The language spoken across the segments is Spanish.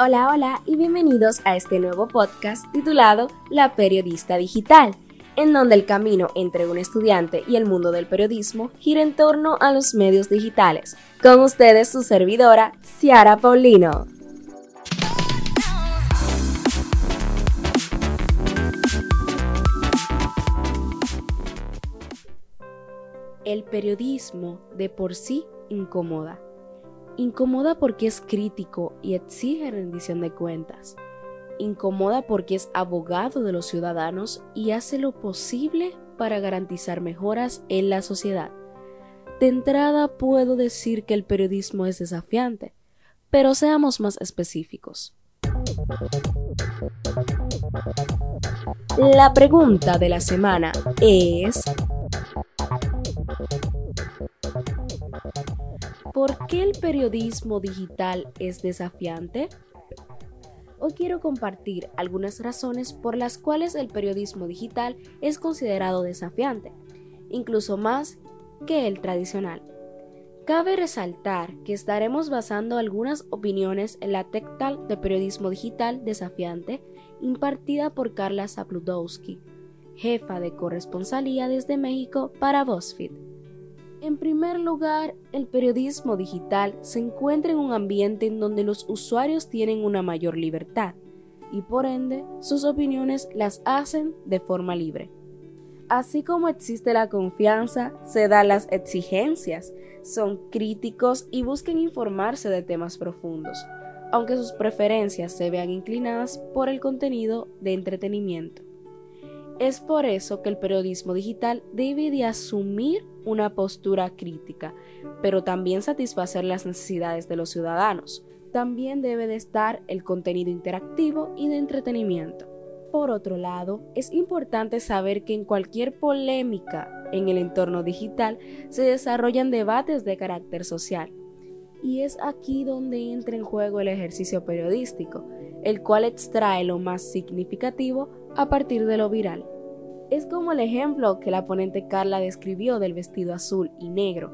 Hola, hola y bienvenidos a este nuevo podcast titulado La Periodista Digital, en donde el camino entre un estudiante y el mundo del periodismo gira en torno a los medios digitales. Con ustedes su servidora, Ciara Paulino. El periodismo de por sí incomoda Incomoda porque es crítico y exige rendición de cuentas. Incomoda porque es abogado de los ciudadanos y hace lo posible para garantizar mejoras en la sociedad. De entrada puedo decir que el periodismo es desafiante, pero seamos más específicos. La pregunta de la semana es ¿Por qué el periodismo digital es desafiante? Hoy quiero compartir algunas razones por las cuales el periodismo digital es considerado desafiante, incluso más que el tradicional. Cabe resaltar que estaremos basando algunas opiniones en la TechTal de Periodismo Digital Desafiante impartida por Carla Zapludowski, jefa de corresponsalía desde México para BuzzFeed. En primer lugar, el periodismo digital se encuentra en un ambiente en donde los usuarios tienen una mayor libertad y por ende sus opiniones las hacen de forma libre. Así como existe la confianza, se dan las exigencias, son críticos y buscan informarse de temas profundos, aunque sus preferencias se vean inclinadas por el contenido de entretenimiento. Es por eso que el periodismo digital debe de asumir una postura crítica, pero también satisfacer las necesidades de los ciudadanos. También debe de estar el contenido interactivo y de entretenimiento. Por otro lado, es importante saber que en cualquier polémica en el entorno digital se desarrollan debates de carácter social. Y es aquí donde entra en juego el ejercicio periodístico, el cual extrae lo más significativo a partir de lo viral. Es como el ejemplo que la ponente Carla describió del vestido azul y negro.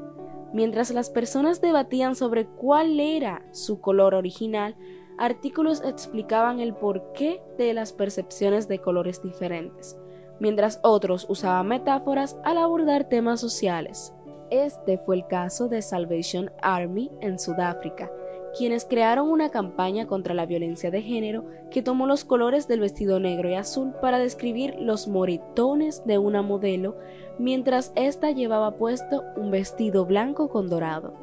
Mientras las personas debatían sobre cuál era su color original, artículos explicaban el porqué de las percepciones de colores diferentes, mientras otros usaban metáforas al abordar temas sociales. Este fue el caso de Salvation Army en Sudáfrica, quienes crearon una campaña contra la violencia de género que tomó los colores del vestido negro y azul para describir los moretones de una modelo mientras ésta llevaba puesto un vestido blanco con dorado.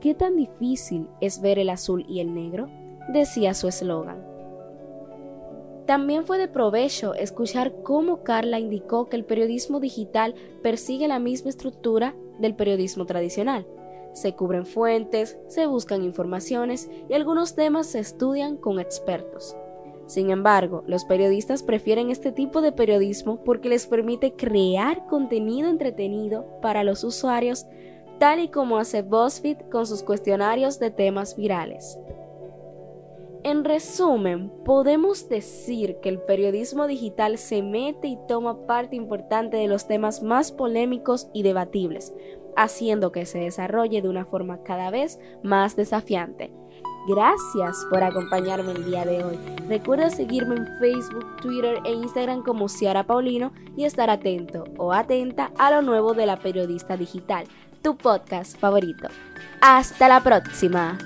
¿Qué tan difícil es ver el azul y el negro? decía su eslogan. También fue de provecho escuchar cómo Carla indicó que el periodismo digital persigue la misma estructura del periodismo tradicional, se cubren fuentes, se buscan informaciones y algunos temas se estudian con expertos. Sin embargo, los periodistas prefieren este tipo de periodismo porque les permite crear contenido entretenido para los usuarios, tal y como hace BuzzFeed con sus cuestionarios de temas virales. En resumen, podemos decir que el periodismo digital se mete y toma parte importante de los temas más polémicos y debatibles, haciendo que se desarrolle de una forma cada vez más desafiante. Gracias por acompañarme el día de hoy. Recuerda seguirme en Facebook, Twitter e Instagram como Ciara Paulino y estar atento o atenta a lo nuevo de la periodista digital, tu podcast favorito. Hasta la próxima.